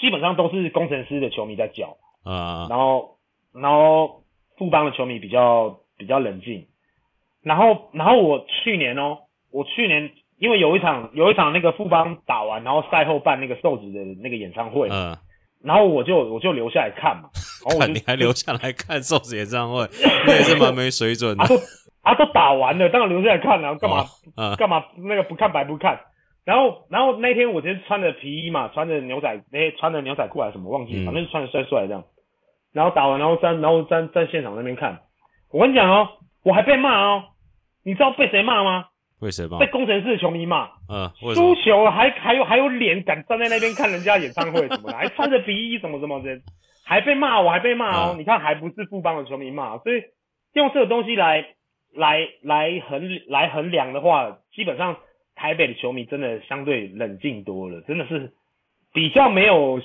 基本上都是工程师的球迷在叫，嗯，然后然后富邦的球迷比较比较冷静，然后然后我去年哦，我去年因为有一场有一场那个富邦打完，然后赛后办那个瘦子的那个演唱会，嗯，然后我就我就留下来看嘛，你还留下来看瘦子演唱会，那也是蛮没水准的，啊都啊都打完了，当然留下来看了，干嘛、哦嗯、干嘛那个不看白不看。然后，然后那天我就是穿着皮衣嘛，穿着牛仔，哎，穿着牛仔裤还是什么，忘记，反正是穿着帅帅这样。然后打完，然后在，然后在在现场那边看。我跟你讲哦，我还被骂哦，你知道被谁骂吗？被谁骂？被工程师的球迷骂。嗯。输球还还有还有脸敢站在那边看人家演唱会什么的，还穿着皮衣什么什么的，还被骂，我还被骂哦。嗯、你看还不是富邦的球迷骂，所以用这个东西来来来衡来衡量的话，基本上。台北的球迷真的相对冷静多了，真的是比较没有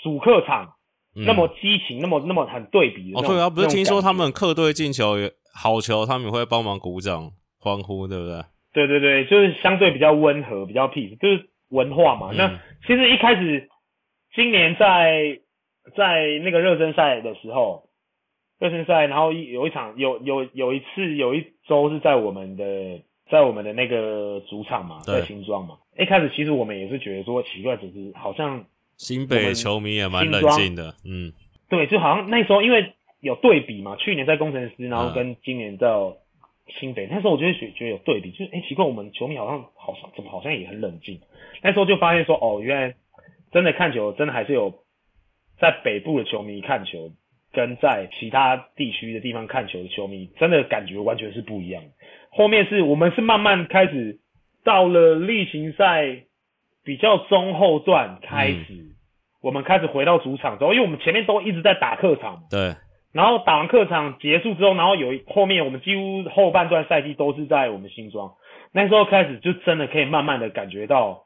主客场那么激情，嗯、那么那么很对比的。哦，对啊，不是听说他们客队进球也好球，他们也会帮忙鼓掌欢呼，对不对？对对对，就是相对比较温和，比较 peace，就是文化嘛。嗯、那其实一开始今年在在那个热身赛的时候，热身赛，然后有一场有有有一次有一周是在我们的。在我们的那个主场嘛，在新庄嘛，一开始其实我们也是觉得说奇怪，只是好像新北球迷也蛮冷静的，嗯，对，就好像那时候因为有对比嘛，去年在工程师，然后跟今年在新北，那时候我就会觉觉得有对比，就是哎、欸、奇怪，我们球迷好像好像怎么好像也很冷静。那时候就发现说哦，原来真的看球真的还是有在北部的球迷看球，跟在其他地区的地方看球的球迷，真的感觉完全是不一样。后面是我们是慢慢开始到了例行赛比较中后段开始，嗯、我们开始回到主场之后，因为我们前面都一直在打客场，对。然后打完客场结束之后，然后有后面我们几乎后半段赛季都是在我们新庄，那时候开始就真的可以慢慢的感觉到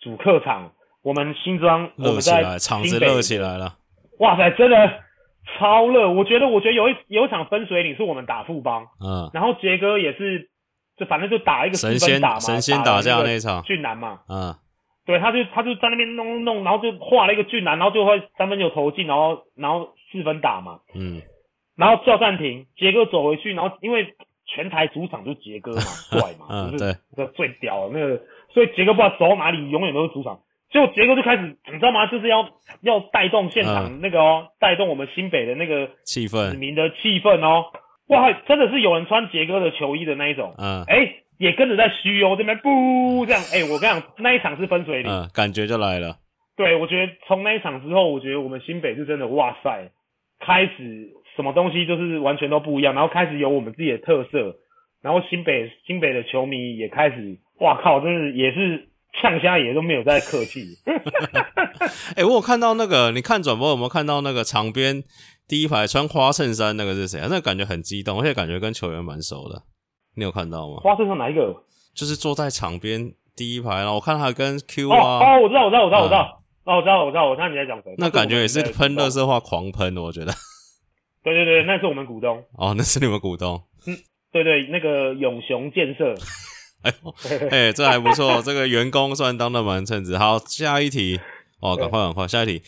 主客场我们新庄我们在场子热起来了，哇塞，真的超热！我觉得我觉得有一有一场分水岭是我们打富邦，嗯，然后杰哥也是，就反正就打一个四分打嘛，神仙打架那一场。俊男嘛，嗯，对，他就他就在那边弄弄，然后就画了一个俊男，然后就会三分球投进，然后然后。四分打嘛，嗯，然后叫暂停，杰哥走回去，然后因为全台主场就是杰哥嘛，<laughs> 帅嘛，嗯，就是对，最屌的那个，所以杰哥不知道走到哪里，永远都是主场。结果杰哥就开始，你知道吗？就是要要带动现场那个哦，带、嗯、动我们新北的那个气氛，市民的气氛哦。哇，真的是有人穿杰哥的球衣的那一种，嗯，哎、欸，也跟着在嘘哦，这边不这样，哎、欸，我跟你讲，那一场是分水岭，嗯，感觉就来了。对，我觉得从那一场之后，我觉得我们新北是真的，哇塞。开始什么东西就是完全都不一样，然后开始有我们自己的特色，然后新北新北的球迷也开始，哇靠，真是也是呛虾也都没有在客气。<laughs> 哎、欸，我有看到那个，你看转播有没有看到那个场边第一排穿花衬衫那个是谁啊？那个感觉很激动，而且感觉跟球员蛮熟的。你有看到吗？花衬衫哪一个？就是坐在场边第一排，然后我看他跟 Q 啊，哦，哦，我知道，我知道，我知道，我知道。嗯哦，我知道，我知道，我知道你在讲谁。那感觉也是喷垃圾话狂喷，我觉得。对对对，那是我们股东。哦，那是你们股东。嗯，对对，那个永雄建设。哎呦，哎，这还不错，这个员工算当的蛮称职。好，下一题。哦，赶快赶快，下一题。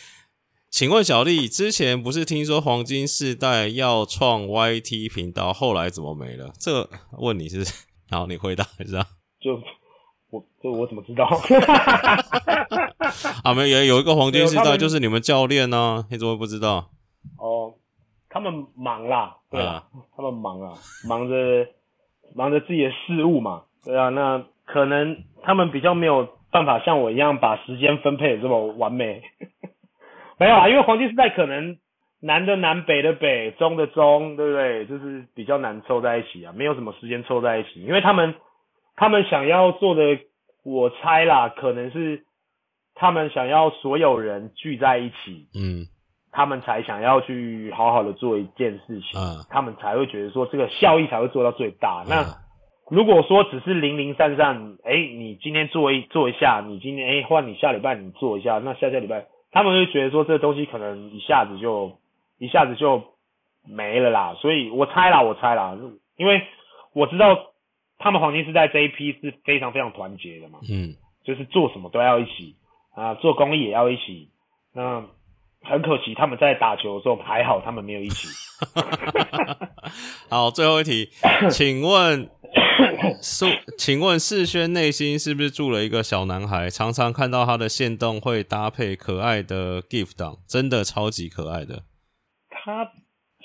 请问小丽，之前不是听说黄金世代要创 YT 频道，后来怎么没了？这个问你是，然后你回答一下。就。我这我怎么知道？<laughs> 啊，没有，有一个黄金时代，就是你们教练呢、啊，你怎么会不知道？哦，他们忙啦，对啊，啊他们忙啊，忙着忙着自己的事务嘛，对啊，那可能他们比较没有办法像我一样把时间分配的这么完美。<laughs> 没有啊，因为黄金时代可能南的南，北的北，中的中，对不对？就是比较难凑在一起啊，没有什么时间凑在一起，因为他们。他们想要做的，我猜啦，可能是他们想要所有人聚在一起，嗯，他们才想要去好好的做一件事情，嗯，他们才会觉得说这个效益才会做到最大。嗯、那如果说只是零零散散，哎、欸，你今天做一做一下，你今天哎换你下礼拜你做一下，那下下礼拜他们会觉得说这个东西可能一下子就一下子就没了啦。所以我猜啦，我猜啦，因为我知道。他们黄金时代这一批是非常非常团结的嘛，嗯，就是做什么都要一起啊，做公益也要一起。那很可惜，他们在打球的时候还好，他们没有一起。<laughs> 好，最后一题，请问 <coughs> 苏，请问世轩内心是不是住了一个小男孩？常常看到他的线动会搭配可爱的 GIF 档，真的超级可爱的。他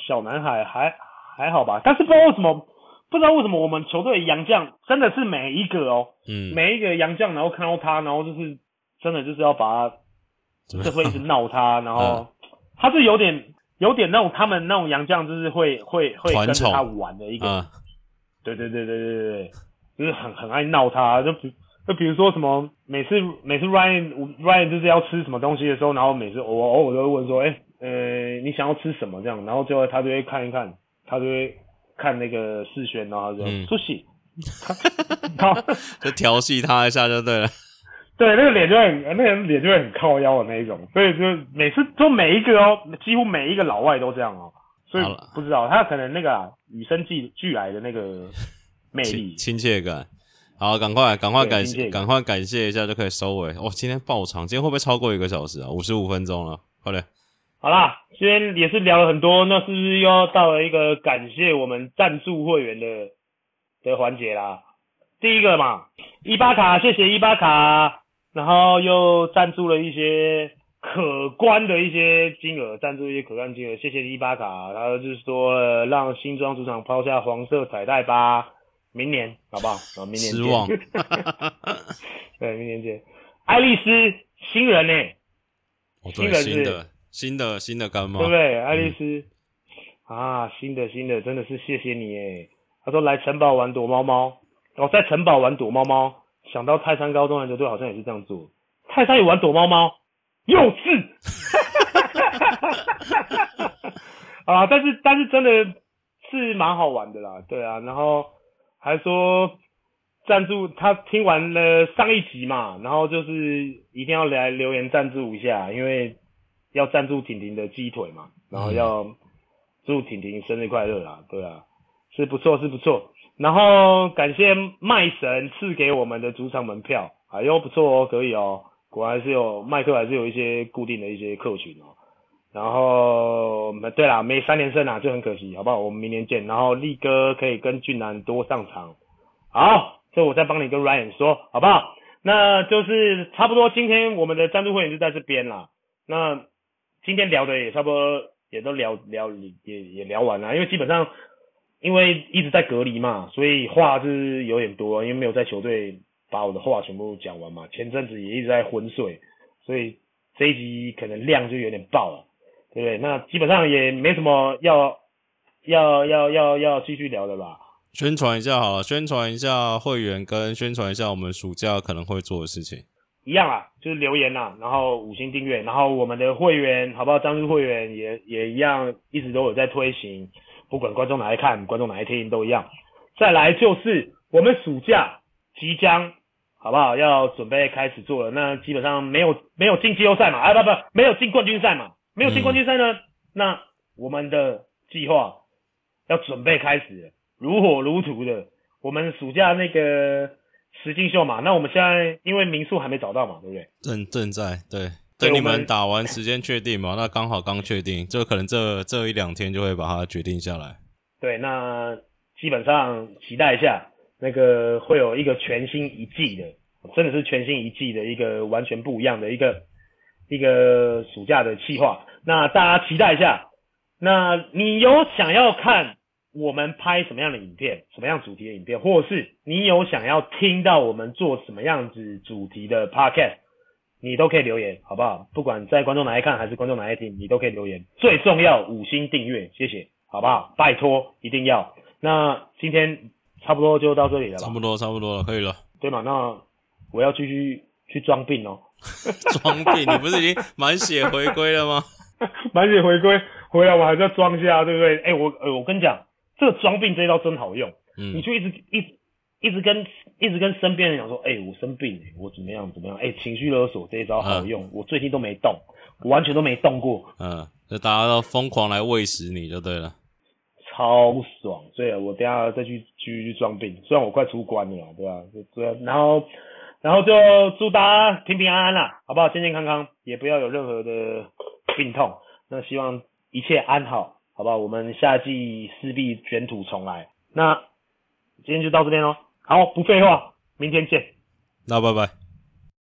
小男孩还还好吧，但是不知道为什么。不知道为什么我们球队的洋将真的是每一个哦，嗯，每一个杨将，然后看到他，然后就是真的就是要把他，就会一直闹他，<laughs> 然后、嗯、他是有点有点那种他们那种杨将，就是会会会跟着他玩的一个，嗯、对对对对对对对，就是很很爱闹他，就比就比如说什么每次每次 Ryan Ryan 就是要吃什么东西的时候，然后每次我偶尔都会问说，哎、欸，呃，你想要吃什么这样，然后最后他就会看一看，他就会。看那个世轩，然后就出戏，然后 <laughs> 就调戏他一下就对了。对，那个脸就会很，那个脸就会很靠腰的那一种，所以就每次就每一个哦，几乎每一个老外都这样哦。所以不知道他可能那个啊，与生俱俱来的那个 <laughs> 魅力、亲切感。好，赶快赶快感谢，赶快感谢一下就可以收尾。哇，今天爆长，今天会不会超过一个小时啊？五十五分钟了，快点。好啦，今天也是聊了很多，那是不是又要到了一个感谢我们赞助会员的的环节啦？第一个嘛，伊巴卡，谢谢伊巴卡，然后又赞助了一些可观的一些金额，赞助一些可观金额，谢谢伊巴卡。然后就是说，让新庄主场抛下黄色彩带吧。明年好不好？啊，明年见。失望。<laughs> 对，明年见。爱丽丝新人呢、欸哦？新人是新的新的新的干妈，对不对？爱丽丝、嗯、啊，新的新的，真的是谢谢你诶。他说来城堡玩躲猫猫，哦，在城堡玩躲猫猫，想到泰山高中篮球队好像也是这样做。泰山也玩躲猫猫，幼稚。<laughs> 啊，但是但是真的是蛮好玩的啦，对啊，然后还说赞助他听完了上一集嘛，然后就是一定要来留言赞助一下，因为要赞助婷婷的鸡腿嘛，然后要祝婷婷生日快乐啦，对啊，是不错是不错，然后感谢麦神赐给我们的主场门票，哎呦不错哦，可以哦，果然是有麦克还是有一些固定的一些客群哦。然后，对啦，没三连胜啊，就很可惜，好不好？我们明年见。然后力哥可以跟俊男多上场，好，这我再帮你跟 Ryan 说，好不好？那就是差不多，今天我们的赞助会员就在这边啦。那今天聊的也差不多，也都聊聊也也聊完了，因为基本上因为一直在隔离嘛，所以话是有点多，因为没有在球队把我的话全部讲完嘛。前阵子也一直在昏睡，所以这一集可能量就有点爆了。对不对？那基本上也没什么要要要要要继续聊的吧？宣传一下好了，宣传一下会员跟宣传一下我们暑假可能会做的事情。一样啊，就是留言呐，然后五星订阅，然后我们的会员好不好？赞助会员也也一样，一直都有在推行，不管观众哪来看，观众哪来听都一样。再来就是我们暑假即将好不好？要准备开始做了，那基本上没有没有进季后赛嘛？啊不不，没有进冠军赛嘛？没有进冠军赛呢，嗯，那我们的计划要准备开始了，如火如荼的。我们暑假那个实境秀嘛，那我们现在因为民宿还没找到嘛，对不对？正正在对，等你们打完时间确定嘛，那刚好刚确定，就可能这这一两天就会把它决定下来。对，那基本上期待一下，那个会有一个全新一季的，真的是全新一季的一个完全不一样的一个。一个暑假的计划，那大家期待一下。那你有想要看我们拍什么样的影片，什么样主题的影片，或是你有想要听到我们做什么样子主题的 podcast，你都可以留言，好不好？不管在观众哪一看还是观众哪一听，你都可以留言。最重要五星订阅，谢谢，好不好？拜托，一定要。那今天差不多就到这里了吧？差不多，差不多了，可以了。对嘛？那我要继续去装病哦。<laughs> 装病？你不是已经满血回归了吗？<laughs> 满血回归回来，我还是要装一下，对不对？哎、欸，我呃，我跟你讲，这个装病这一招真好用。嗯，你就一直一直一直跟一直跟身边人讲说，哎、欸，我生病，我怎么样怎么样？哎、欸，情绪勒索这一招好用，嗯，我最近都没动，我完全都没动过。嗯，就大家都疯狂来喂食你就对了，超爽。所以，我等下再去继续去装病，虽然我快出关了，对吧，啊？就这样，然后。然后就祝大家平平安安啦，好不好？健健康康，也不要有任何的病痛。那希望一切安好，好不好？我们夏季势必卷土重来。那今天就到这边喽。好，不废话，明天见。那拜拜。